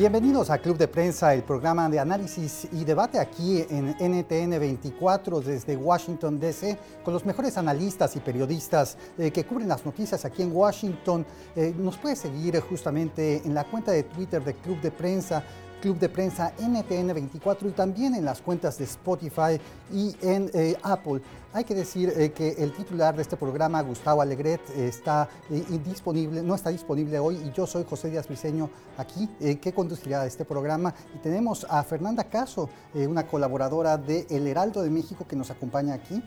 Bienvenidos a Club de Prensa, el programa de análisis y debate aquí en NTN 24 desde Washington, D.C., con los mejores analistas y periodistas eh, que cubren las noticias aquí en Washington. Eh, nos puede seguir justamente en la cuenta de Twitter de Club de Prensa Club de Prensa NTN24 y también en las cuentas de Spotify y en eh, Apple. Hay que decir eh, que el titular de este programa, Gustavo Alegret, está eh, indisponible, no está disponible hoy y yo soy José Díaz Briceño aquí, que conducirá este programa. Tenemos a Fernanda Caso, una colaboradora de El Heraldo de México que nos acompaña aquí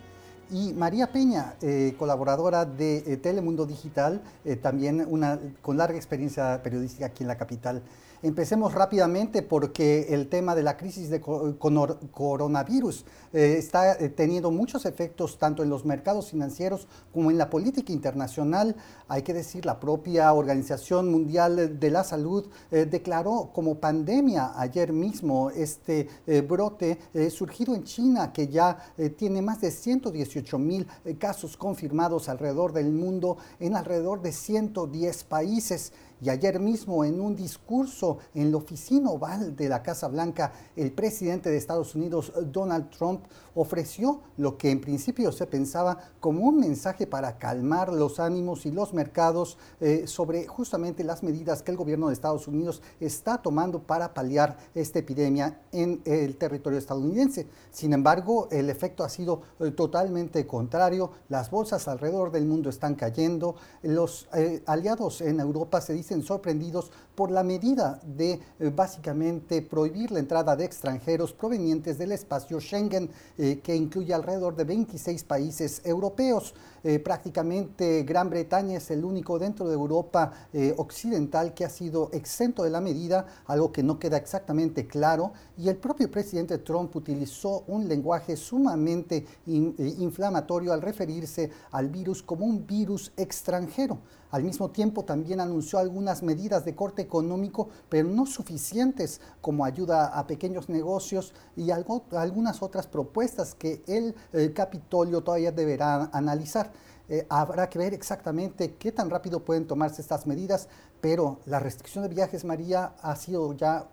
y María Peña, colaboradora de Telemundo Digital, también una, con larga experiencia periodística aquí en la capital. Empecemos rápidamente porque el tema de la crisis de coronavirus eh, está eh, teniendo muchos efectos tanto en los mercados financieros como en la política internacional. Hay que decir, la propia Organización Mundial de la Salud eh, declaró como pandemia ayer mismo este brote surgido en China que ya tiene más de 118 mil casos confirmados alrededor del mundo en alrededor de 110 países. Y ayer mismo en un discurso en la oficina oval de la Casa Blanca, el presidente de Estados Unidos, Donald Trump, ofreció lo que en principio se pensaba como un mensaje para calmar los ánimos y los mercados eh, sobre justamente las medidas que el gobierno de Estados Unidos está tomando para paliar esta epidemia en el territorio estadounidense. Sin embargo, el efecto ha sido eh, totalmente contrario. Las bolsas alrededor del mundo están cayendo. Los eh, aliados en Europa se dicen sorprendidos por la medida de básicamente prohibir la entrada de extranjeros provenientes del espacio Schengen eh, que incluye alrededor de 26 países europeos. Eh, prácticamente Gran Bretaña es el único dentro de Europa eh, occidental que ha sido exento de la medida, algo que no queda exactamente claro, y el propio presidente Trump utilizó un lenguaje sumamente inflamatorio al referirse al virus como un virus extranjero. Al mismo tiempo también anunció algunas medidas de corte económico, pero no suficientes como ayuda a pequeños negocios y algunas otras propuestas que el, Capitolio todavía deberá analizar. Eh, habrá que ver exactamente qué tan rápido pueden tomarse estas medidas, pero la restricción de viajes, María, ha sido ya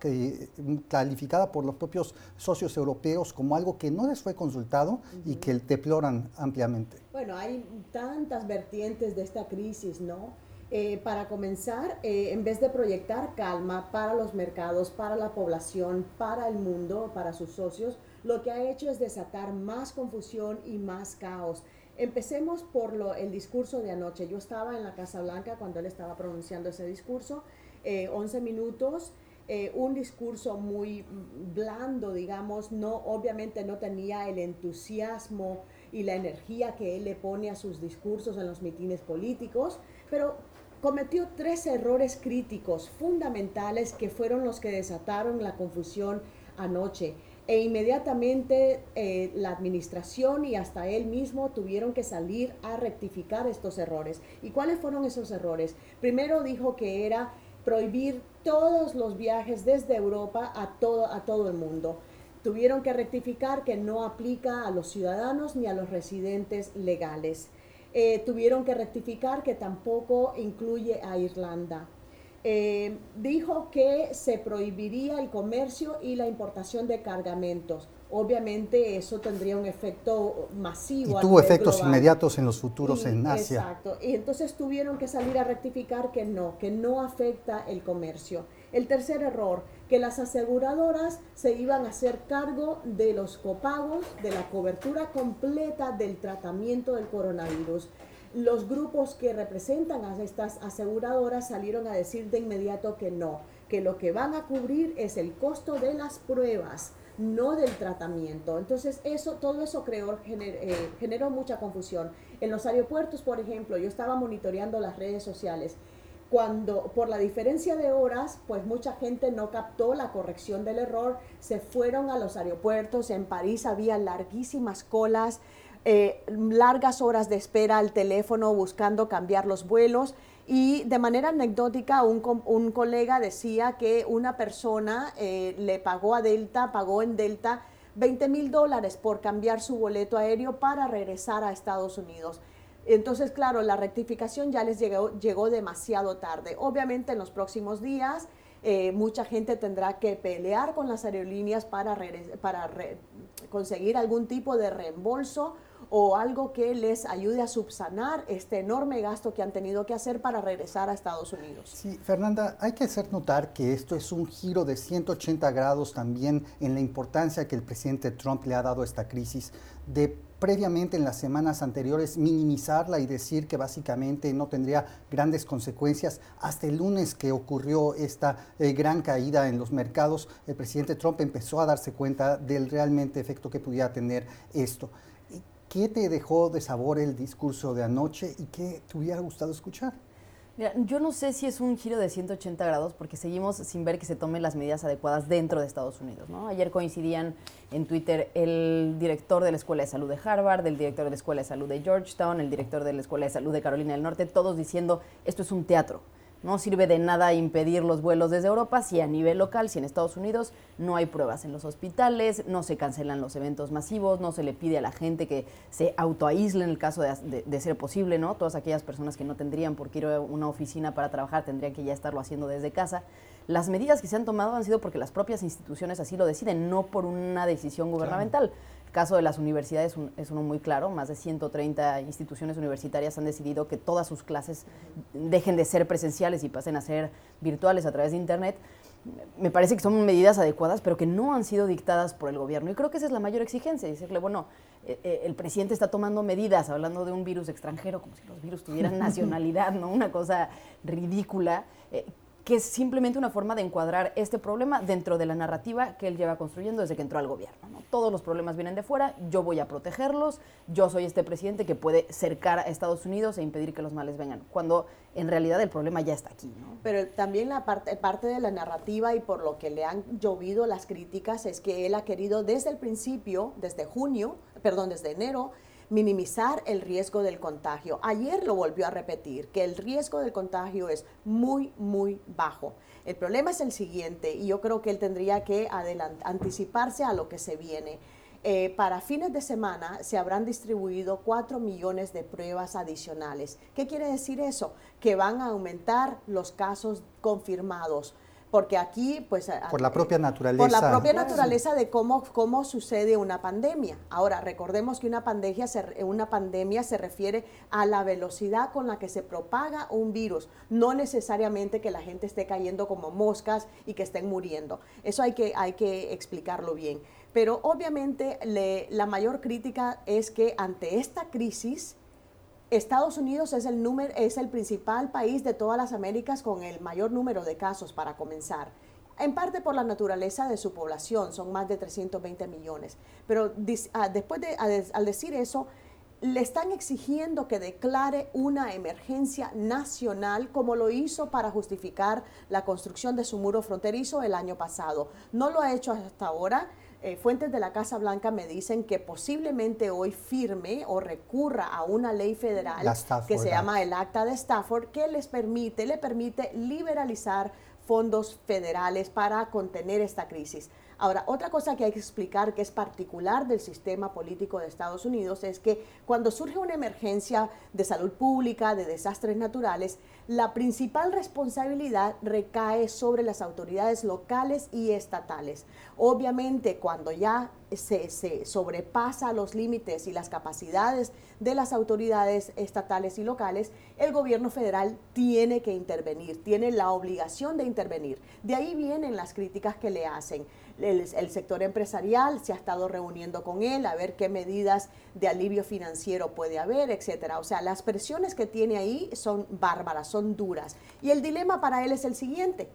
calificada por los propios socios europeos como algo que no les fue consultado y que deploran ampliamente. Bueno, hay tantas vertientes de esta crisis, ¿no? Eh, para comenzar, eh, en vez de proyectar calma para los mercados, para la población, para el mundo, para sus socios, lo que ha hecho es desatar más confusión y más caos. Empecemos por lo, el discurso de anoche. Yo estaba en la Casa Blanca cuando él estaba pronunciando ese discurso, 11 eh, minutos. Eh, un discurso muy blando, digamos, no, obviamente no tenía el entusiasmo y la energía que él le pone a sus discursos en los mitines políticos, pero cometió tres errores críticos fundamentales que fueron los que desataron la confusión anoche e inmediatamente eh, la administración y hasta él mismo tuvieron que salir a rectificar estos errores. ¿Y cuáles fueron esos errores? Primero dijo que era prohibir todos los viajes desde Europa a todo, a todo el mundo. Tuvieron que rectificar que no aplica a los ciudadanos ni a los residentes legales. Eh, tuvieron que rectificar que tampoco incluye a Irlanda. Eh, dijo que se prohibiría el comercio y la importación de cargamentos. Obviamente eso tendría un efecto masivo. Y tuvo efectos inmediatos en los futuros en Asia. Exacto. Y entonces tuvieron que salir a rectificar que no, que no afecta el comercio. El tercer error, que las aseguradoras se iban a hacer cargo de los copagos, de la cobertura completa del tratamiento del coronavirus los grupos que representan a estas aseguradoras salieron a decir de inmediato que no, que lo que van a cubrir es el costo de las pruebas, no del tratamiento. Entonces, eso, todo eso creó, eh, generó mucha confusión. En los aeropuertos, por ejemplo, yo estaba monitoreando las redes sociales. Cuando, por la diferencia de horas, pues mucha gente no captó la corrección del error, se fueron a los aeropuertos. En París había larguísimas colas eh, largas horas de espera al teléfono buscando cambiar los vuelos. Y de manera anecdótica, un, un colega decía que una persona eh, le pagó a Delta, pagó en Delta 20 mil dólares por cambiar su boleto aéreo para regresar a Estados Unidos. Entonces, claro, la rectificación ya les llegó, llegó demasiado tarde. Obviamente en los próximos días eh, mucha gente tendrá que pelear con las aerolíneas para, para conseguir algún tipo de reembolso o algo que les ayude a subsanar este enorme gasto que han tenido que hacer para regresar a Estados Unidos. Sí, Fernanda, hay que hacer notar que esto es un giro de 180 grados también en la importancia que el presidente Trump le ha dado a esta crisis de previamente en las semanas anteriores minimizarla y decir que básicamente no tendría grandes consecuencias. Hasta el lunes que ocurrió esta eh, gran caída en los mercados, el presidente Trump empezó a darse cuenta del realmente efecto que pudiera tener esto. ¿Qué te dejó de sabor el discurso de anoche y qué te hubiera gustado escuchar? yo no sé si es un giro de 180 grados porque seguimos sin ver que se tomen las medidas adecuadas dentro de Estados Unidos. Ayer coincidían en Twitter el director de la Escuela de Salud de Harvard, el director de la Escuela de Salud de Georgetown, el director de la Escuela de Salud de Carolina del Norte, todos diciendo esto es un teatro. No sirve de nada impedir los vuelos desde Europa si a nivel local, si en Estados Unidos no hay pruebas en los hospitales, no se cancelan los eventos masivos, no se le pide a la gente que se autoaísle en el caso de, ser posible, ¿no? Todas aquellas personas que no tendrían por qué ir a una oficina para trabajar tendrían que ya estarlo haciendo desde casa. Las medidas que se han tomado han sido porque las propias instituciones así lo deciden, no por una decisión gubernamental caso de las universidades es uno muy claro, más de 130 instituciones universitarias han decidido que todas sus clases dejen de ser presenciales y pasen a ser virtuales a través de Internet. Me parece que son medidas adecuadas, pero que no han sido dictadas por el gobierno. Y creo que esa es la mayor exigencia, decirle, bueno, eh, eh, el presidente está tomando medidas, hablando de un virus extranjero, como si los virus tuvieran nacionalidad, ¿no? Una cosa ridícula. Que es simplemente una forma de encuadrar este problema dentro de la narrativa que él lleva construyendo desde que entró al gobierno. Todos los problemas vienen de fuera, yo voy a protegerlos, yo soy este presidente que puede cercar a Estados Unidos e impedir que los males vengan, cuando en realidad el problema ya está aquí. Pero también la parte, parte de la narrativa y por lo que le han llovido las críticas es que él ha querido desde el principio, desde junio, perdón, desde enero, minimizar el riesgo del contagio. Ayer lo volvió a repetir, que el riesgo del contagio es muy, muy bajo. El problema es el siguiente, y yo creo que él tendría que anticiparse a lo que se viene. Eh, para fines de semana se habrán distribuido 4 millones de pruebas adicionales. ¿Qué quiere decir eso? Que van a aumentar los casos confirmados porque aquí, pues... Por la propia naturaleza. Por la propia naturaleza de cómo, cómo sucede una pandemia. Ahora, recordemos que una pandemia, se, una pandemia se refiere a la velocidad con la que se propaga un virus, no necesariamente que la gente esté cayendo como moscas y que estén muriendo. Eso hay que, hay que explicarlo bien. Pero obviamente la mayor crítica es que ante esta crisis, Estados Unidos es el, número, es el principal país de todas las Américas con el mayor número de casos para comenzar. En parte por la naturaleza de su población, son más de 320 millones. Pero ah, después de, al decir eso, le están exigiendo que declare una emergencia nacional como lo hizo para justificar la construcción de su muro fronterizo el año pasado. No lo ha hecho hasta ahora eh, fuentes de la Casa Blanca me dicen que posiblemente hoy firme o recurra a una ley federal que se llama el Acta de Stafford que les permite, le permite liberalizar fondos federales para contener esta crisis. Ahora, otra cosa que hay que explicar que es particular del sistema político de Estados Unidos es que cuando surge una emergencia de salud pública, de desastres naturales, la principal responsabilidad recae sobre las autoridades locales y estatales. Obviamente, cuando ya se, sobrepasa los límites y las capacidades de las autoridades estatales y locales, el gobierno federal tiene que intervenir, tiene la obligación de intervenir. De ahí vienen las críticas que le hacen. El, sector empresarial se ha estado reuniendo con él a ver qué medidas de alivio financiero puede haber, etcétera. O sea, las presiones que tiene ahí son bárbaras, son duras. Y el dilema para él es el siguiente.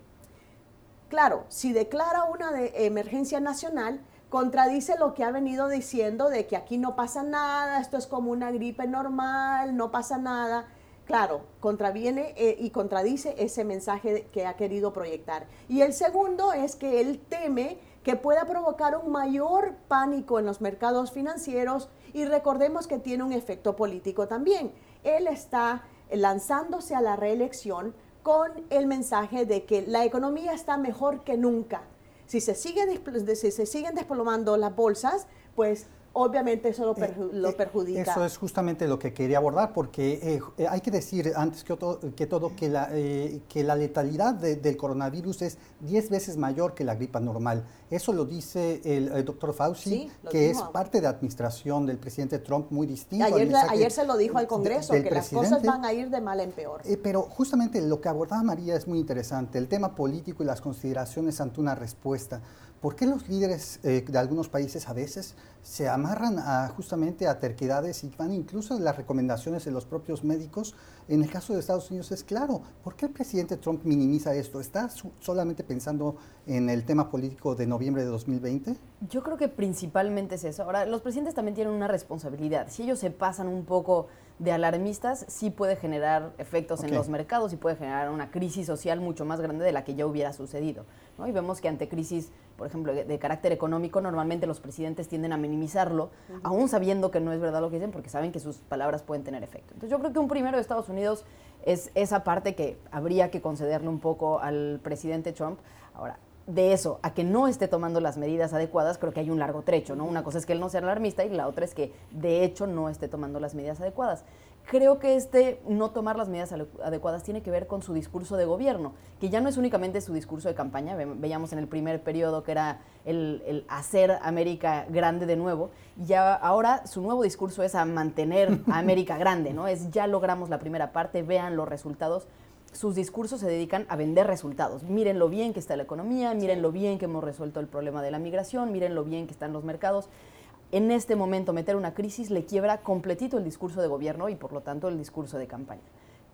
Claro, si declara una de emergencia nacional, contradice lo que ha venido diciendo de que aquí no pasa nada, esto es como una gripe normal, no pasa nada. Claro, contraviene eh, y contradice ese mensaje que ha querido proyectar. Y el segundo es que él teme que pueda provocar un mayor pánico en los mercados financieros y recordemos que tiene un efecto político también. Él está lanzándose a la reelección con el mensaje de que la economía está mejor que nunca si se, si se siguen desplomando las bolsas, pues obviamente eso lo, eh, perjudica. Eso es justamente lo que quería abordar, porque hay que decir antes que todo que, todo, que, la, que la letalidad del coronavirus es 10 veces mayor que la gripa normal. Eso lo dice el, doctor Fauci, que es parte de la administración del presidente Trump muy distinto. Ayer, ayer se lo dijo al Congreso, que las cosas van a ir de mal en peor. Eh, pero justamente lo que abordaba María es muy interesante, el tema político y las consideraciones ante una respuesta. ¿Por qué los líderes eh, de algunos países a veces se amarran a, justamente a terquedades y van incluso a las recomendaciones de los propios médicos? En el caso de Estados Unidos es claro. ¿Por qué el presidente Trump minimiza esto? ¿Está solamente pensando en el tema político de noviembre de 2020? Yo creo que principalmente es eso. Ahora, los presidentes también tienen una responsabilidad. Si ellos se pasan un poco de alarmistas, sí puede generar efectos en los mercados y puede generar una crisis social mucho más grande de la que ya hubiera sucedido. Y vemos que ante crisis, por ejemplo, de, carácter económico, normalmente los presidentes tienden a minimizarlo, aún sabiendo que no es verdad lo que dicen, porque saben que sus palabras pueden tener efecto. Entonces yo creo que un primero de Estados Unidos es esa parte que habría que concederle un poco al presidente Trump. Ahora, de eso a que no esté tomando las medidas adecuadas, creo que hay un largo trecho, ¿no? Una cosa es que él no sea alarmista y la otra es que de hecho no esté tomando las medidas adecuadas. Creo que este no tomar las medidas adecuadas tiene que ver con su discurso de gobierno, que ya no es únicamente su discurso de campaña, veíamos en el primer periodo que era el, el hacer América grande de nuevo, y ya ahora su nuevo discurso es a mantener a América grande, ¿no? Es ya logramos la primera parte, vean los resultados sus discursos se dedican a vender resultados. Miren lo bien que está la economía, miren lo bien que hemos resuelto el problema de la migración, miren lo bien que están los mercados. En este momento meter una crisis le quiebra completito el discurso de gobierno y por lo tanto el discurso de campaña.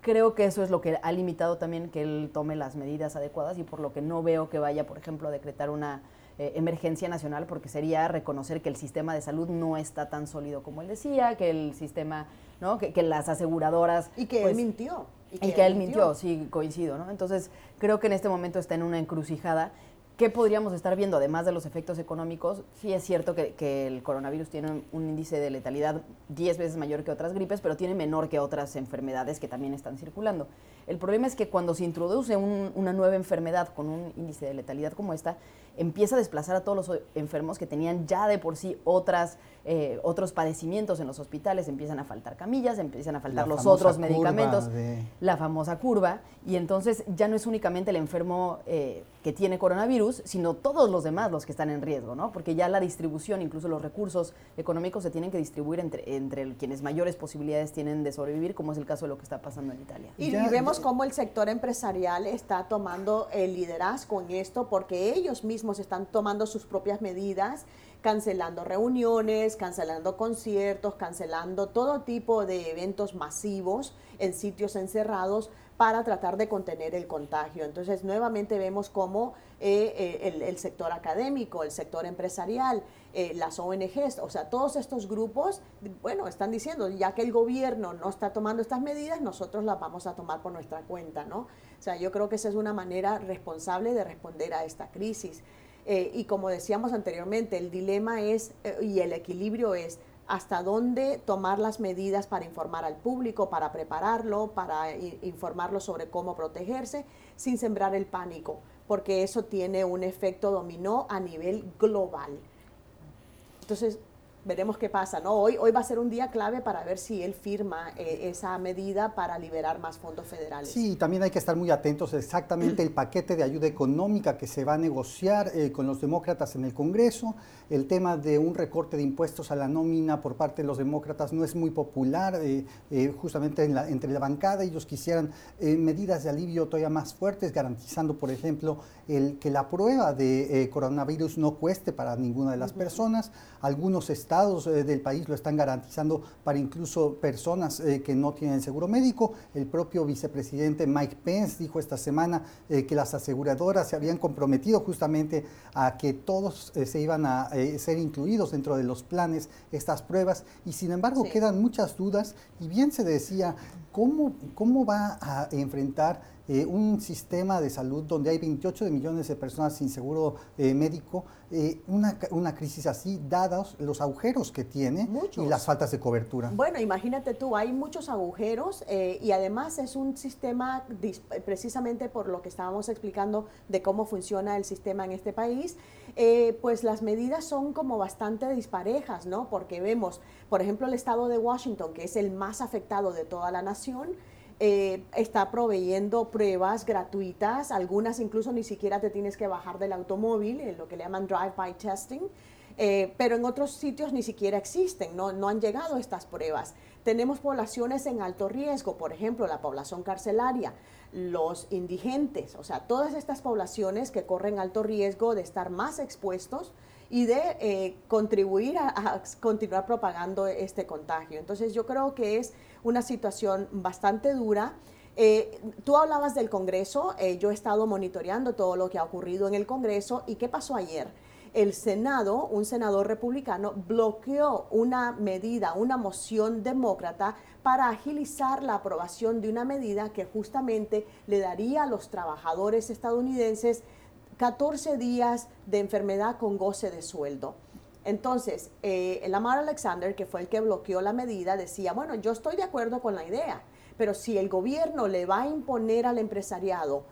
Creo que eso es lo que ha limitado también que él tome las medidas adecuadas y por lo que no veo que vaya, por ejemplo, a decretar una eh, emergencia nacional porque sería reconocer que el sistema de salud no está tan sólido como él decía, que el sistema, ¿no? que, las aseguradoras... Y que él pues, mintió. Y que, él mintió. sí, coincido, ¿no? Entonces, creo que en este momento está en una encrucijada. ¿Qué podríamos estar viendo? Además de los efectos económicos, sí es cierto que, que el coronavirus tiene un, índice de letalidad 10 veces mayor que otras gripes, pero tiene menor que otras enfermedades que también están circulando. El problema es que cuando se introduce una nueva enfermedad con un índice de letalidad como esta, empieza a desplazar a todos los enfermos que tenían ya de por sí otras, eh, otros padecimientos en los hospitales, empiezan a faltar camillas, empiezan a faltar los otros medicamentos, la famosa curva, y entonces ya no es únicamente el enfermo eh, que tiene coronavirus, sino todos los demás los que están en riesgo, ¿no? Porque ya la distribución, incluso los recursos económicos se tienen que distribuir entre, entre quienes mayores posibilidades tienen de sobrevivir, como es el caso de lo que está pasando en Italia. Y, vemos cómo el sector empresarial está tomando el liderazgo en esto, porque ellos mismos están tomando sus propias medidas, cancelando reuniones, cancelando conciertos, cancelando todo tipo de eventos masivos en sitios encerrados para tratar de contener el contagio. Entonces, nuevamente vemos cómo eh, eh, el, sector académico, el sector empresarial, eh, las ONGs, o sea, todos estos grupos, bueno, están diciendo, ya que el gobierno no está tomando estas medidas, nosotros las vamos a tomar por nuestra cuenta, ¿no? O sea, yo creo que esa es una manera responsable de responder a esta crisis. Eh, y como decíamos anteriormente, el dilema es eh, y el equilibrio es hasta dónde tomar las medidas para informar al público, para prepararlo, para informarlo sobre cómo protegerse, sin sembrar el pánico, porque eso tiene un efecto dominó a nivel global. Entonces, veremos qué pasa, ¿no? Hoy, hoy va a ser un día clave para ver si él firma eh, esa medida para liberar más fondos federales. Sí, también hay que estar muy atentos exactamente el paquete de ayuda económica que se va a negociar eh, con los demócratas en el Congreso. El tema de un recorte de impuestos a la nómina por parte de los demócratas no es muy popular, eh, justamente entre la bancada. Ellos quisieran medidas de alivio todavía más fuertes, garantizando, por ejemplo, el que la prueba de coronavirus no cueste para ninguna de las personas. Algunos estados eh, del país lo están garantizando para incluso personas eh, que no tienen seguro médico. El propio vicepresidente Mike Pence dijo esta semana eh, que las aseguradoras se habían comprometido justamente a que todos se iban a ser incluidos dentro de los planes estas pruebas. Y sin embargo quedan muchas dudas. Y bien se decía cómo, cómo va a enfrentar eh, un sistema de salud donde hay 28 millones de personas sin seguro eh, médico, eh, una, una, crisis así, dados los agujeros que tiene y las faltas de cobertura. Bueno, imagínate tú, hay muchos agujeros y además es un sistema, precisamente por lo que estábamos explicando de cómo funciona el sistema en este país, pues las medidas son como bastante disparejas, ¿no? Porque vemos, por ejemplo, el estado de Washington, que es el más afectado de toda la nación, eh, está proveyendo pruebas gratuitas, algunas incluso ni siquiera te tienes que bajar del automóvil, lo que le llaman drive-by testing, eh, pero en otros sitios ni siquiera existen, no, no han llegado estas pruebas. Tenemos poblaciones en alto riesgo, por ejemplo, la población carcelaria, los indigentes, o sea, todas estas poblaciones que corren alto riesgo de estar más expuestos y de eh, contribuir a, continuar propagando este contagio. Entonces yo creo que es una situación bastante dura. Eh, tú hablabas del Congreso, eh, yo he estado monitoreando todo lo que ha ocurrido en el Congreso y qué pasó ayer el Senado, un senador republicano, bloqueó una medida, una moción demócrata para agilizar la aprobación de una medida que justamente le daría a los trabajadores estadounidenses 14 días de enfermedad con goce de sueldo. Entonces, eh, Lamar Alexander, que fue el que bloqueó la medida, decía, bueno, yo estoy de acuerdo con la idea, pero si el gobierno le va a imponer al empresariado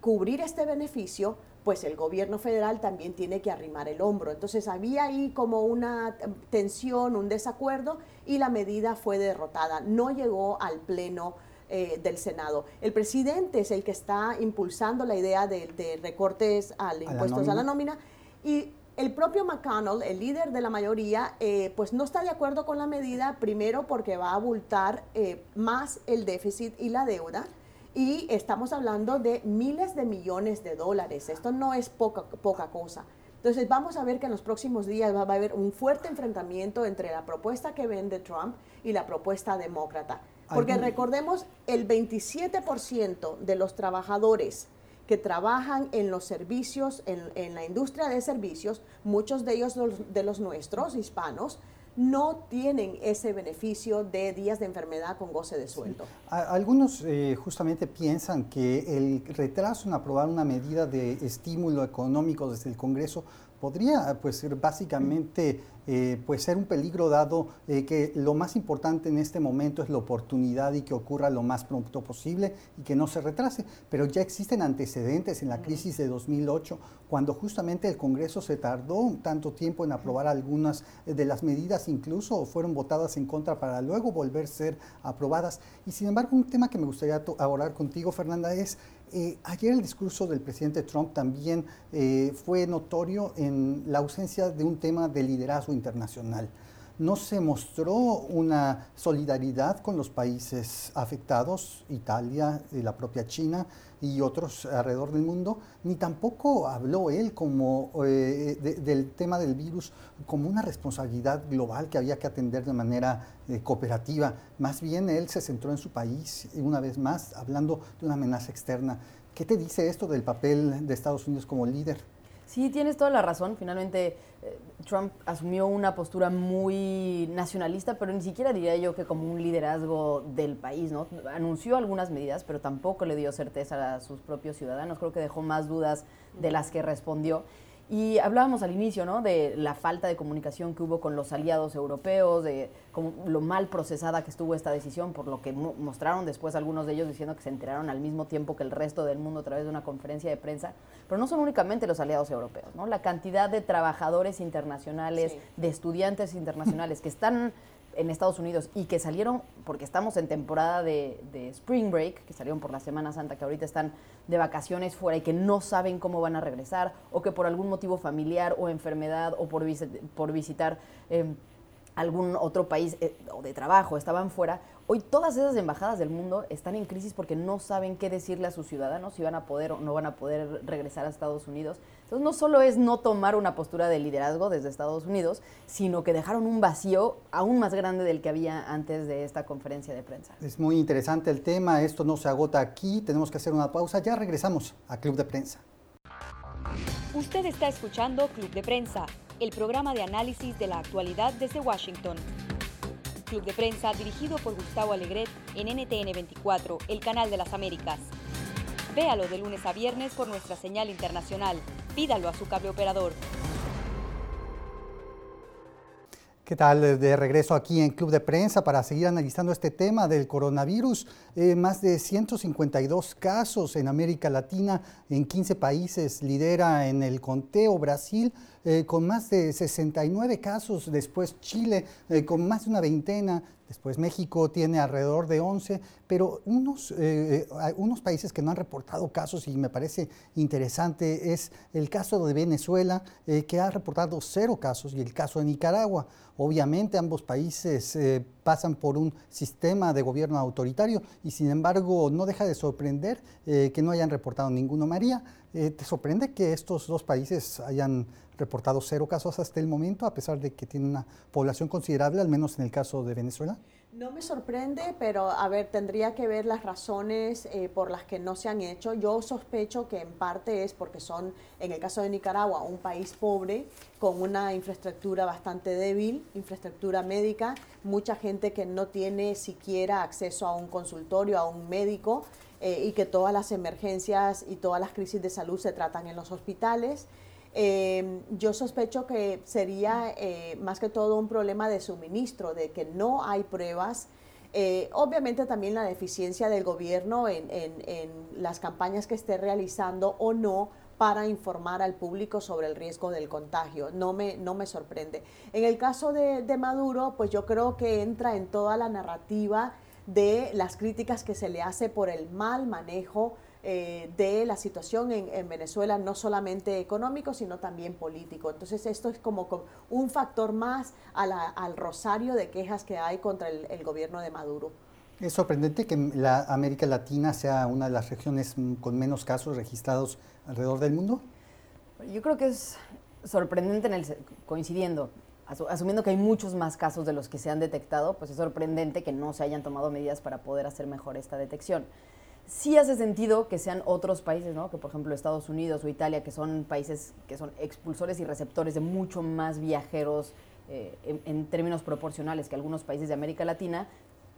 cubrir este beneficio, pues el gobierno federal también tiene que arrimar el hombro. Entonces había ahí como una tensión, un desacuerdo y la medida fue derrotada. No llegó al pleno eh, del Senado. El presidente es el que está impulsando la idea de, recortes al impuestos a la nómina y el propio McConnell, el líder de la mayoría, eh, pues no está de acuerdo con la medida, primero porque va a abultar eh, más el déficit y la deuda y estamos hablando de miles de millones de dólares. Esto no es poca, poca cosa. Entonces vamos a ver que en los próximos días va, a haber un fuerte enfrentamiento entre la propuesta que vende Trump y la propuesta demócrata. Porque recordemos, el 27% de los trabajadores que trabajan en los servicios, en, en, la industria de servicios, muchos de ellos de los nuestros, hispanos, no tienen ese beneficio de días de enfermedad con goce de sueldo. Algunos eh, justamente piensan que el retraso en aprobar una medida de estímulo económico desde el Congreso podría pues ser básicamente eh, pues ser un peligro dado eh, que lo más importante en este momento es la oportunidad y que ocurra lo más pronto posible y que no se retrase. Pero ya existen antecedentes en la crisis de 2008 cuando justamente el Congreso se tardó tanto tiempo en aprobar algunas de las medidas, incluso fueron votadas en contra para luego volver a ser aprobadas. Y sin embargo, un tema que me gustaría abordar contigo, Fernanda, es eh, ayer el discurso del presidente Trump también eh, fue notorio en la ausencia de un tema de liderazgo internacional. No se mostró una solidaridad con los países afectados, Italia, y la propia China y otros alrededor del mundo, ni tampoco habló él como eh, del tema del virus como una responsabilidad global que había que atender de manera cooperativa. Más bien él se centró en su país, una vez más, hablando de una amenaza externa. ¿Qué te dice esto del papel de Estados Unidos como líder? Sí, tienes toda la razón. Finalmente, eh, Trump asumió una postura muy nacionalista, pero ni siquiera diría yo que como un liderazgo del país, ¿no? Anunció algunas medidas, pero tampoco le dio certeza a sus propios ciudadanos. Creo que dejó más dudas de las que respondió. Y hablábamos al inicio, ¿no? De la falta de comunicación que hubo con los aliados europeos, de lo mal procesada que estuvo esta decisión, por lo que mostraron después algunos de ellos diciendo que se enteraron al mismo tiempo que el resto del mundo a través de una conferencia de prensa. Pero no son únicamente los aliados europeos, ¿no? La cantidad de trabajadores internacionales, de estudiantes internacionales que están en Estados Unidos y que salieron, porque estamos en temporada de, Spring Break, que salieron por la Semana Santa, que ahorita están de vacaciones fuera y que no saben cómo van a regresar, o que por algún motivo familiar o enfermedad o por, por visitar eh, algún otro país eh, o de trabajo estaban fuera, Hoy todas esas embajadas del mundo están en crisis porque no saben qué decirle a sus ciudadanos si van a poder o no van a poder regresar a Estados Unidos. Entonces no solo es no tomar una postura de liderazgo desde Estados Unidos, sino que dejaron un vacío aún más grande del que había antes de esta conferencia de prensa. Es muy interesante el tema, esto no se agota aquí, tenemos que hacer una pausa, ya regresamos a Club de Prensa. Usted está escuchando Club de Prensa, el programa de análisis de la actualidad desde Washington. Club de Prensa dirigido por Gustavo Alegret en NTN 24, el canal de las Américas. Véalo de lunes a viernes por nuestra señal internacional. Pídalo a su cable operador. ¿Qué tal? De regreso aquí en Club de Prensa para seguir analizando este tema del coronavirus. Eh, más de 152 casos en América Latina, en 15 países, lidera en el conteo Brasil eh, con más de 69 casos, después Chile eh, con más de una veintena, Después México tiene alrededor de 11, pero unos, eh, unos países que no han reportado casos y me parece interesante es el caso de Venezuela, eh, que ha reportado cero casos, y el caso de Nicaragua. Obviamente ambos países eh, pasan por un sistema de gobierno autoritario y sin embargo no deja de sorprender que no hayan reportado ninguno. María, ¿te sorprende que estos dos países hayan reportado cero casos hasta el momento, a pesar de que tiene una población considerable, al menos en el caso de Venezuela? No me sorprende, pero a ver, tendría que ver las razones eh, por las que no se han hecho. Yo sospecho que en parte es porque son, en el caso de Nicaragua, un país pobre, con una infraestructura bastante débil, infraestructura médica, mucha gente que no tiene siquiera acceso a un consultorio, a un médico, eh, y que todas las emergencias y todas las crisis de salud se tratan en los hospitales. Eh, yo sospecho que sería eh, más que todo un problema de suministro, de que no hay pruebas. Eh, obviamente también la deficiencia del gobierno en, las campañas que esté realizando o no para informar al público sobre el riesgo del contagio. No me, no me sorprende. En el caso de, de Maduro, pues yo creo que entra en toda la narrativa de las críticas que se le hace por el mal manejo eh, de la situación en, Venezuela, no solamente económico, sino también político. Entonces esto es como, un factor más al rosario de quejas que hay contra el, gobierno de Maduro. Es sorprendente que la América Latina sea una de las regiones con menos casos registrados alrededor del mundo. Yo creo que es sorprendente en el, coincidiendo, asumiendo que hay muchos más casos de los que se han detectado, pues es sorprendente que no se hayan tomado medidas para poder hacer mejor esta detección sí hace sentido que sean otros países, ¿no? Que por ejemplo Estados Unidos o Italia, que son países que son expulsores y receptores de mucho más viajeros eh, en, términos proporcionales que algunos países de América Latina,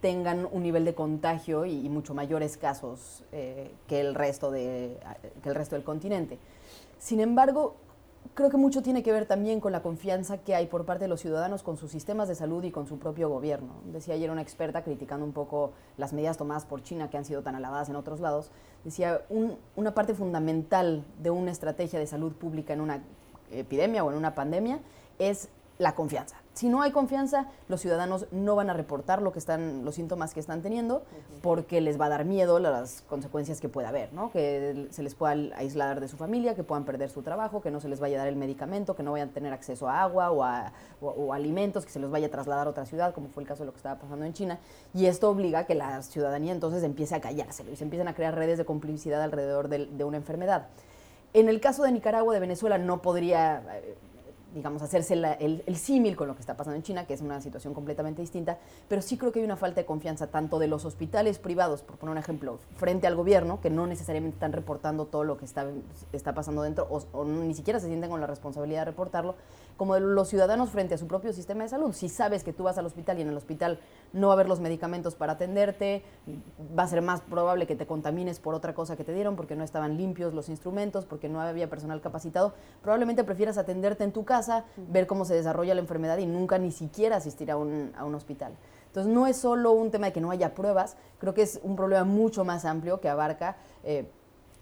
tengan un nivel de contagio y, mucho mayores casos eh, que, el resto de, que el resto del continente. Sin embargo, creo que mucho tiene que ver también con la confianza que hay por parte de los ciudadanos con sus sistemas de salud y con su propio gobierno. Decía ayer una experta criticando un poco las medidas tomadas por China que han sido tan alabadas en otros lados. Decía, una parte fundamental de una estrategia de salud pública en una epidemia o en una pandemia es la confianza. Si no hay confianza, los ciudadanos no van a reportar lo que están, los síntomas que están teniendo, porque les va a dar miedo las consecuencias que pueda haber, ¿no? Que se les pueda aislar de su familia, que puedan perder su trabajo, que no se les vaya a dar el medicamento, que no vayan a tener acceso a agua o a alimentos, que se los vaya a trasladar a otra ciudad, como fue el caso de lo que estaba pasando en China. Y esto obliga a que la ciudadanía entonces empiece a callárselo y se empiecen a crear redes de complicidad alrededor de, de una enfermedad. En el caso de Nicaragua, de Venezuela, no podría eh, digamos, hacerse el, símil con lo que está pasando en China, que es una situación completamente distinta, pero sí creo que hay una falta de confianza tanto de los hospitales privados, por poner un ejemplo, frente al gobierno, que no necesariamente están reportando todo lo que está, está pasando dentro o ni siquiera se sienten con la responsabilidad de reportarlo, como de los ciudadanos frente a su propio sistema de salud. Si sabes que tú vas al hospital y en el hospital no va a haber los medicamentos para atenderte, va a ser más probable que te contamines por otra cosa que te dieron, porque no estaban limpios los instrumentos, porque no había personal capacitado, probablemente prefieras atenderte en tu casa, ver cómo se desarrolla la enfermedad y nunca ni siquiera asistir a un, a un hospital. Entonces no es solo un tema de que no haya pruebas, creo que es un problema mucho más amplio que abarca eh,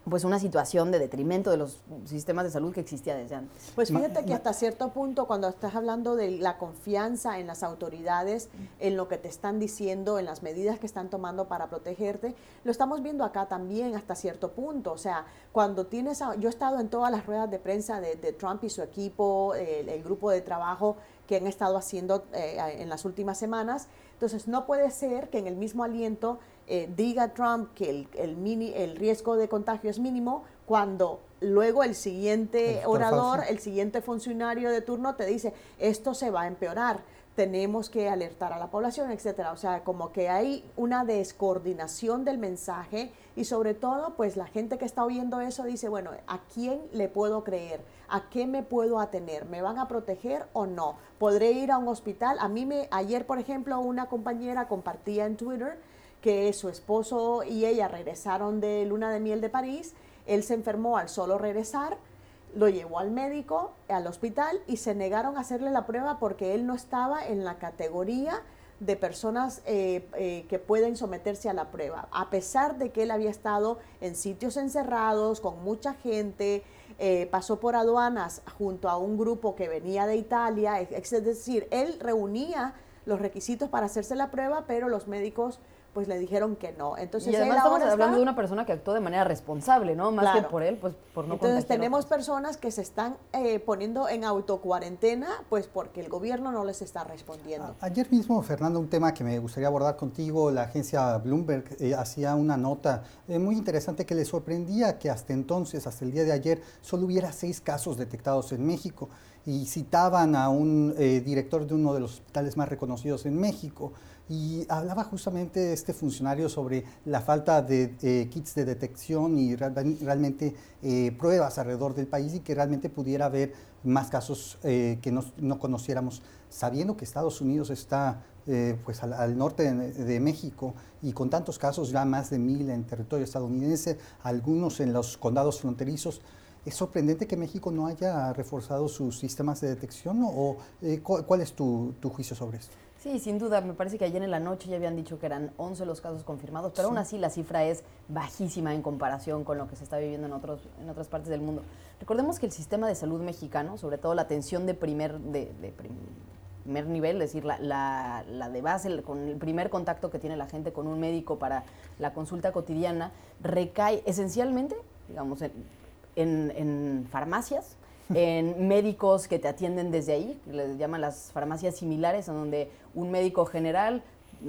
pues una situación de detrimento de los sistemas de salud que existía desde antes. Pues fíjate que hasta cierto punto, cuando estás hablando de la confianza en las autoridades, en lo que te están diciendo, en las medidas que están tomando para protegerte, lo estamos viendo acá también hasta cierto punto. O sea, cuando tienes, yo he estado en todas las ruedas de prensa de, Trump y su equipo, el, grupo de trabajo que han estado haciendo eh, en las últimas semanas. Entonces, no puede ser que en el mismo aliento eh, diga Trump que el, el, mini, el riesgo de contagio es mínimo, cuando luego el siguiente orador, el siguiente funcionario de turno te dice, esto se va a empeorar, tenemos que alertar a la población, etcétera. O sea, como que hay una descoordinación del mensaje y sobre todo, pues la gente que está oyendo eso dice, bueno, ¿a quién le puedo creer? ¿A qué me puedo atener? ¿Me van a proteger o no? ¿Podré ir a un hospital? A mí me, ayer, por ejemplo, una compañera compartía en Twitter que su esposo y ella regresaron de luna de miel de París, él se enfermó al solo regresar, lo llevó al médico, al hospital y se negaron a hacerle la prueba porque él no estaba en la categoría de personas eh, eh, que pueden someterse a la prueba, a pesar de que él había estado en sitios encerrados, con mucha gente, eh, pasó por aduanas junto a un grupo que venía de Italia, es decir, él reunía los requisitos para hacerse la prueba, pero los médicos pues le dijeron que no. Entonces, y además estamos hablando de una persona que actuó de manera responsable, ¿no? Más que por él, pues por no Entonces tenemos personas que se están eh, poniendo en autocuarentena, pues porque el gobierno no les está respondiendo. ayer mismo, Fernando, un tema que me gustaría abordar contigo, la agencia Bloomberg eh, hacía una nota eh, muy interesante que le sorprendía que hasta entonces, hasta el día de ayer, solo hubiera seis casos detectados en México y citaban a un director de uno de los hospitales más reconocidos en México y hablaba justamente este funcionario sobre la falta de eh, kits de detección y realmente eh, pruebas alrededor del país y que realmente pudiera haber más casos eh, que no, conociéramos, sabiendo que Estados Unidos está pues al, norte de, México y con tantos casos, ya más de mil en territorio estadounidense, algunos en los condados fronterizos. ¿Es sorprendente que México no haya reforzado sus sistemas de detección o cuál es tu juicio sobre esto? Sí, sin duda. Me parece que ayer en la noche ya habían dicho que eran 11 los casos confirmados, pero aún así la cifra es bajísima en comparación con lo que se está viviendo en, otros, en otras partes del mundo. Recordemos que el sistema de salud mexicano, sobre todo la atención de primer, de, primer nivel, es decir, la, de base, con el primer contacto que tiene la gente con un médico para la consulta cotidiana, recae esencialmente, digamos, en, en farmacias, en médicos que te atienden desde ahí, les llaman las farmacias similares, en donde un médico general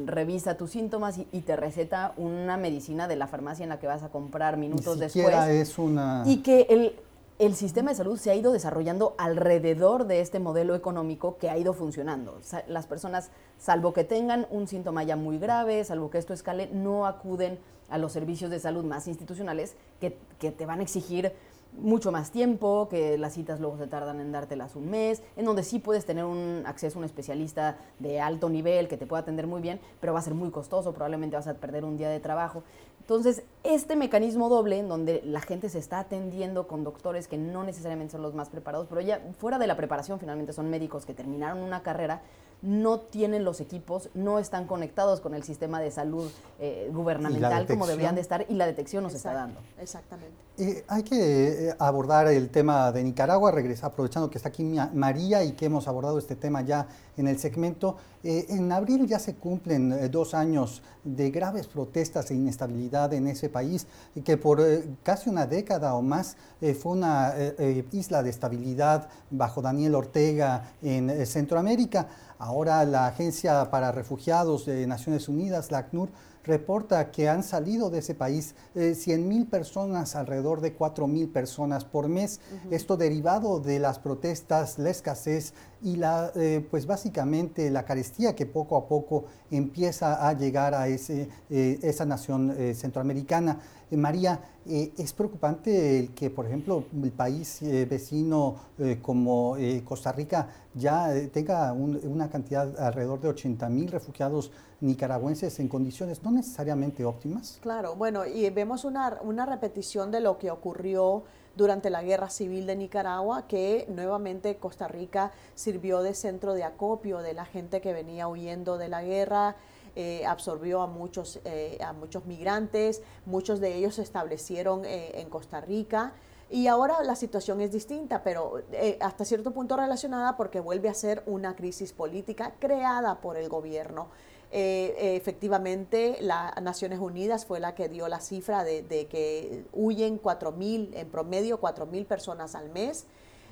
revisa tus síntomas y, te receta una medicina de la farmacia en la que vas a comprar minutos después. Es una... Y que el, el sistema de salud se ha ido desarrollando alrededor de este modelo económico que ha ido funcionando. las personas, salvo que tengan un síntoma ya muy grave, salvo que esto escale, no acuden a los servicios de salud más institucionales que, que te van a exigir mucho más tiempo, que las citas luego se tardan en dártelas un mes, en donde sí puedes tener un acceso a un especialista de alto nivel que te pueda atender muy bien, pero va a ser muy costoso, probablemente vas a perder un día de trabajo. Entonces, este mecanismo doble en donde la gente se está atendiendo con doctores que no necesariamente son los más preparados, pero ya fuera de la preparación finalmente son médicos que terminaron una carrera, no tienen los equipos, no están conectados con el sistema de salud eh, gubernamental como deberían de estar y la detección nos está dando. Exactamente. Eh, hay que eh, abordar el tema de Nicaragua, regresa, aprovechando que está aquí María y que hemos abordado este tema ya en el segmento. en abril ya se cumplen dos años de graves protestas e inestabilidad en ese país, que por casi una década o más fue una isla de estabilidad bajo Daniel Ortega en Centroamérica. Ahora la Agencia para Refugiados de Naciones Unidas, la ACNUR, reporta que han salido de ese país eh, 100 personas, alrededor de 4 mil personas por mes. Esto derivado de las protestas, la escasez y la, eh, pues básicamente la carestía que poco a poco empieza a llegar a ese, eh, esa nación eh, centroamericana. María, es preocupante el que, por ejemplo, el país vecino como Costa Rica ya tenga una cantidad alrededor de 80 mil refugiados nicaragüenses en condiciones no necesariamente óptimas. Claro, bueno, y vemos una, una repetición de lo que ocurrió durante la guerra civil de Nicaragua, que nuevamente Costa Rica sirvió de centro de acopio de la gente que venía huyendo de la guerra. Eh, absorbió a muchos, eh, a muchos migrantes, muchos de ellos se establecieron eh, en Costa Rica. Y ahora la situación es distinta, pero hasta cierto punto relacionada porque vuelve a ser una crisis política creada por el gobierno. Eh, efectivamente, las Naciones Unidas fue la que dio la cifra de, de que huyen 4.000, en promedio 4.000 personas al mes.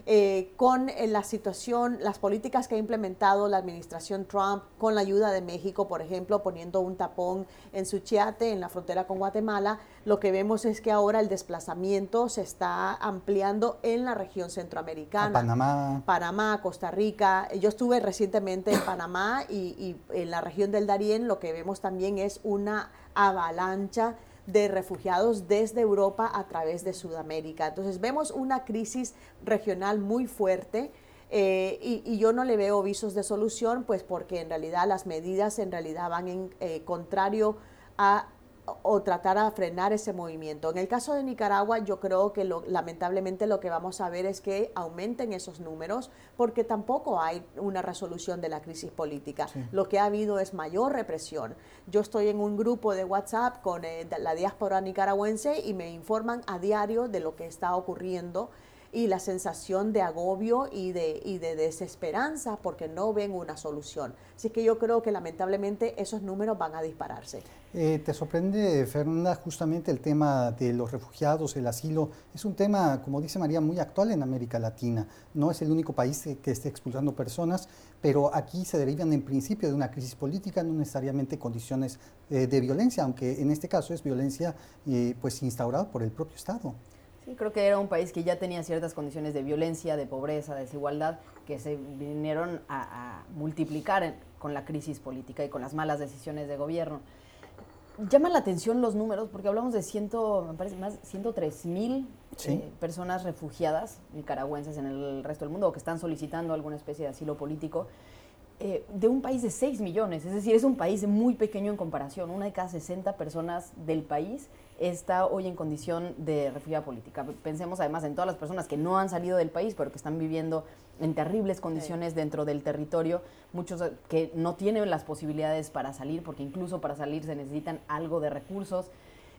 Eh, con eh, la situación, las políticas que ha implementado la administración Trump, con la ayuda de México, por ejemplo, poniendo un tapón en Suchiate, en la frontera con Guatemala, lo que vemos es que ahora el desplazamiento se está ampliando en la región centroamericana. Panamá. Panamá, Costa Rica. Yo estuve recientemente en Panamá y, y en la región del Darién lo que vemos también es una avalancha de refugiados desde Europa a través de Sudamérica. Entonces vemos una crisis regional muy fuerte. Eh, y, yo no le veo visos de solución, pues porque en realidad las medidas en realidad van en eh, contrario a o tratar a frenar ese movimiento. En el caso de Nicaragua, yo creo que lamentablemente lo que vamos a ver es que aumenten esos números porque tampoco hay una resolución de la crisis política. Lo que ha habido es mayor represión. Yo estoy en un grupo de WhatsApp con eh, la diáspora nicaragüense y me informan a diario de lo que está ocurriendo y la sensación de agobio y de, y de desesperanza porque no ven una solución. Así que yo creo que lamentablemente esos números van a dispararse. Eh, ¿Te sorprende, Fernanda, justamente el tema de los refugiados, el asilo? Es un tema, como dice María, muy actual en América Latina. No es el único país que, esté expulsando personas, pero aquí se derivan en principio de una crisis política, no necesariamente condiciones eh, de violencia, aunque en este caso es violencia eh, pues instaurada por el propio Estado. Sí, creo que era un país que ya tenía ciertas condiciones de violencia, de pobreza, de desigualdad, que se vinieron a, multiplicar con la crisis política y con las malas decisiones de gobierno. Llama la atención los números, porque hablamos de ciento, me parece más 103 mil eh, personas refugiadas nicaragüenses en el resto del mundo o que están solicitando alguna especie de asilo político. Eh, de un país de 6 millones, es decir, es un país muy pequeño en comparación. Una de cada 60 personas del país está hoy en condición de refugiada política. Pensemos además en todas las personas que no han salido del país, pero que están viviendo en terribles condiciones dentro del territorio, muchos que no tienen las posibilidades para salir, porque incluso para salir se necesitan algo de recursos.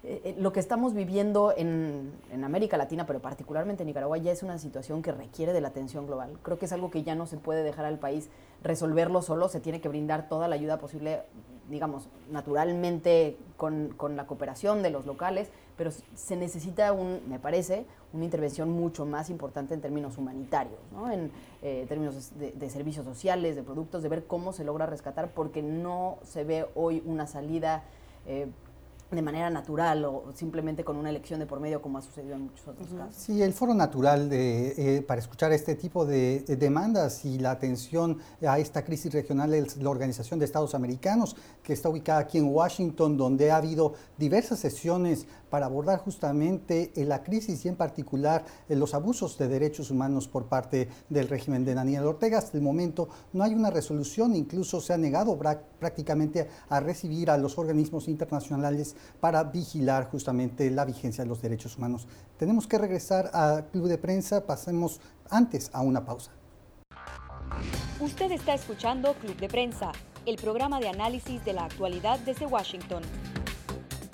Eh, eh, lo que estamos viviendo en, América Latina, pero particularmente en Nicaragua, ya es una situación que requiere de la atención global. Creo que es algo que ya no se puede dejar al país resolverlo solo, se tiene que brindar toda la ayuda posible, digamos, naturalmente con, la cooperación de los locales, pero se necesita, un, me parece, una intervención mucho más importante en términos humanitarios, en eh, términos de, servicios sociales, de productos, de ver cómo se logra rescatar, porque no se ve hoy una salida de manera natural o simplemente con una elección de por medio como ha sucedido en muchos otros casos. Sí, el foro natural de, eh, para escuchar este tipo de, demandas y la atención a esta crisis regional es la Organización de Estados Americanos, que está ubicada aquí en Washington, donde ha habido diversas sesiones para abordar justamente eh, la crisis y en particular eh, los abusos de derechos humanos por parte del régimen de Daniel Ortega. Hasta el momento no hay una resolución, incluso se ha negado prácticamente a recibir a los organismos internacionales para vigilar justamente la vigencia de los derechos humanos. Tenemos que regresar al Club de Prensa, pasemos antes a una pausa. Usted está escuchando Club de Prensa, el programa de análisis de la actualidad desde Washington.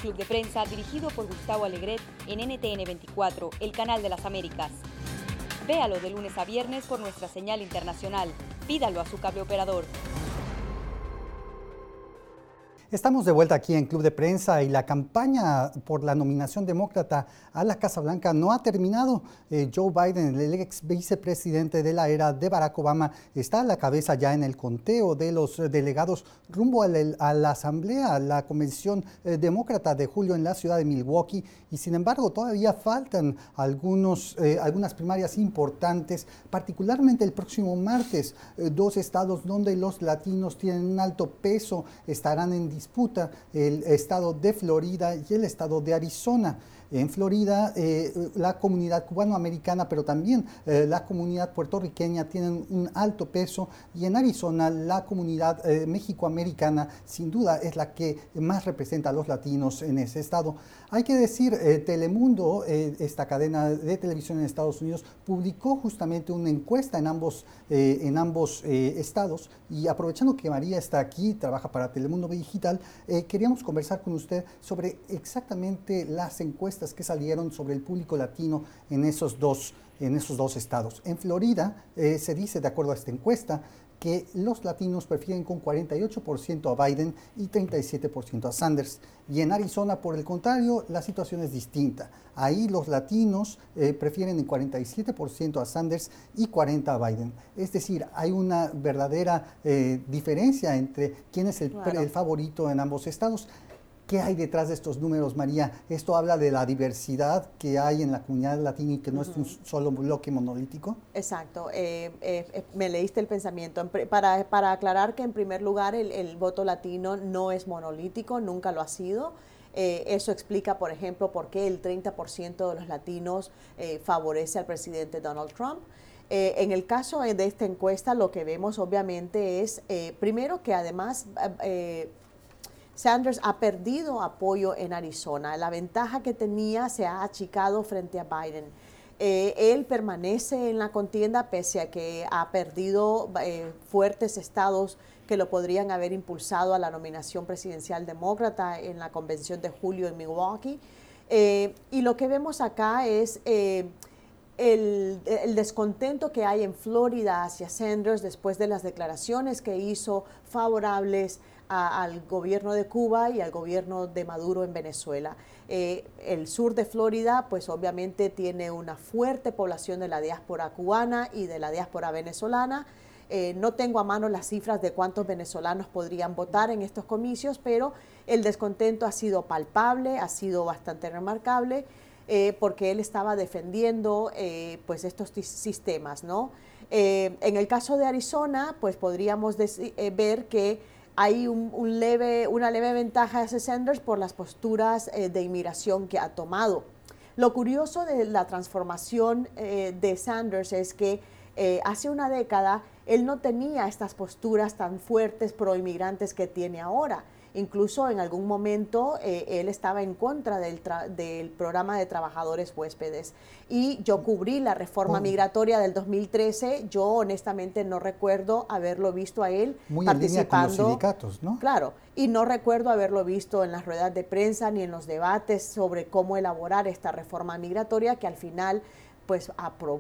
Club de Prensa dirigido por Gustavo Alegret en NTN 24, el canal de las Américas. Véalo de lunes a viernes por nuestra señal internacional. Pídalo a su cable operador. Estamos de vuelta aquí en Club de Prensa y la campaña por la nominación demócrata a la Casa Blanca no ha terminado. Eh, Joe Biden, el ex vicepresidente de la era de Barack Obama, está a la cabeza ya en el conteo de los delegados rumbo a la, Asamblea, la Convención eh, Demócrata de julio en la ciudad de Milwaukee. Y sin embargo, todavía faltan algunos, eh, algunas primarias importantes, particularmente el próximo martes. dos estados donde los latinos tienen un alto peso estarán en disputa el estado de Florida y el estado de Arizona. En Florida, eh, la comunidad cubanoamericana, pero también eh, la comunidad puertorriqueña tienen un alto peso y en Arizona la comunidad eh, mexicoamericana sin duda es la que más representa a los latinos en ese estado. Hay que decir, Telemundo, esta cadena de televisión en Estados Unidos, publicó justamente una encuesta en ambos, en ambos estados y aprovechando que María está aquí, trabaja para Telemundo Digital, queríamos conversar con usted sobre exactamente las encuestas que salieron sobre el público latino en esos dos, en esos dos estados. En Florida eh, se dice, de acuerdo a esta encuesta, que los latinos prefieren con 48% a Biden y 37% a Sanders. Y en Arizona, por el contrario, la situación es distinta. Ahí los latinos eh, prefieren en 47% a Sanders y 40% a Biden. Es decir, hay una verdadera eh, diferencia entre quién es el, el favorito en ambos estados. ¿Qué hay detrás de estos números, María? Esto habla de la diversidad que hay en la comunidad latina y que no es un solo bloque monolítico. Exacto, eh, eh, eh, me leíste el pensamiento. Para, para, aclarar que en primer lugar el, voto latino no es monolítico, nunca lo ha sido. eso explica, por ejemplo, por qué el 30% de los latinos favorece al presidente Donald Trump. en el caso de esta encuesta, lo que vemos obviamente es, primero, que además Sanders ha perdido apoyo en Arizona. La ventaja que tenía se ha achicado frente a Biden. Eh, él permanece en la contienda pese a que ha perdido eh, fuertes estados que lo podrían haber impulsado a la nominación presidencial demócrata en la convención de julio en Milwaukee. Eh, y lo que vemos acá es el, el, descontento que hay en Florida hacia Sanders después de las declaraciones que hizo favorables al gobierno de Cuba y al gobierno de Maduro en Venezuela. Eh, el sur de Florida, pues obviamente tiene una fuerte población de la diáspora cubana y de la diáspora venezolana. Eh, no tengo a mano las cifras de cuántos venezolanos podrían votar en estos comicios, pero el descontento ha sido palpable, ha sido bastante remarcable, eh, porque él estaba defendiendo pues estos sistemas, ¿no? en el caso de Arizona, pues podríamos ver que hay un, leve, una leve ventaja de Sanders por las posturas eh, de inmigración que ha tomado. Lo curioso de la transformación eh, de Sanders es que eh, hace una década él no tenía estas posturas tan fuertes pro inmigrantes que tiene ahora. Incluso en algún momento eh, él estaba en contra del, del, programa de trabajadores huéspedes. Y yo cubrí la reforma migratoria del 2013. Yo honestamente no recuerdo haberlo visto a él Muy participando. En los sindicatos, ¿no? Claro. Y no recuerdo haberlo visto en las ruedas de prensa ni en los debates sobre cómo elaborar esta reforma migratoria que al final pues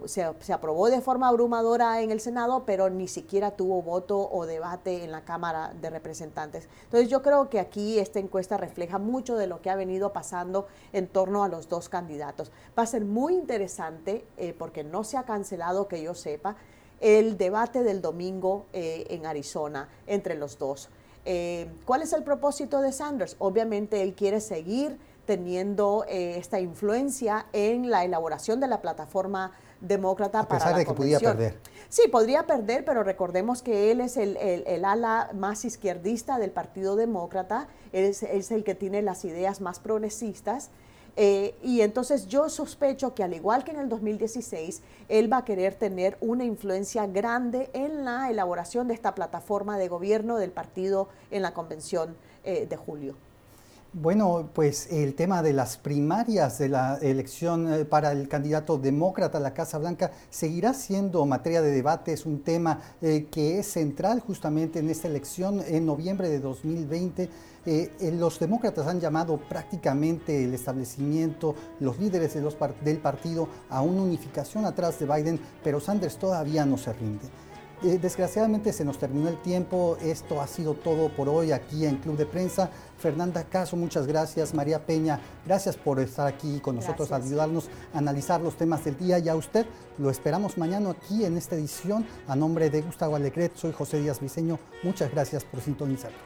se, aprobó de forma abrumadora en el Senado, pero ni siquiera tuvo voto o debate en la Cámara de Representantes. Entonces yo creo que aquí esta encuesta refleja mucho de lo que ha venido pasando en torno a los dos candidatos. Va a ser muy interesante, eh, porque no se ha cancelado, que yo sepa, el debate del domingo eh, en Arizona entre los dos. Eh, ¿Cuál es el propósito de Sanders? Obviamente él quiere seguir teniendo eh, esta influencia en la elaboración de la plataforma demócrata A pesar de que podría perder. Sí, podría perder, pero recordemos que él es el, ala más izquierdista del Partido Demócrata, él es, el que tiene las ideas más progresistas. Eh, y entonces yo sospecho que al igual que en el 2016, él va a querer tener una influencia grande en la elaboración de esta plataforma de gobierno del partido en la convención eh, de julio. Bueno, pues el tema de las primarias de la elección eh, para el candidato demócrata a la Casa Blanca seguirá siendo materia de debate, es un tema eh, que es central justamente en esta elección en noviembre de 2020. Eh, los demócratas han llamado prácticamente el establecimiento, los líderes de los del partido, a una unificación atrás de Biden, pero Sanders todavía no se rinde. Eh, desgraciadamente se nos terminó el tiempo. Esto ha sido todo por hoy aquí en Club de Prensa. Fernanda Caso, muchas gracias. María Peña, gracias por estar aquí con nosotros, a ayudarnos a analizar los temas del día. Y a usted lo esperamos mañana aquí en esta edición. A nombre de Gustavo Alegret, soy José Díaz Viseño. Muchas gracias por sintonizarnos.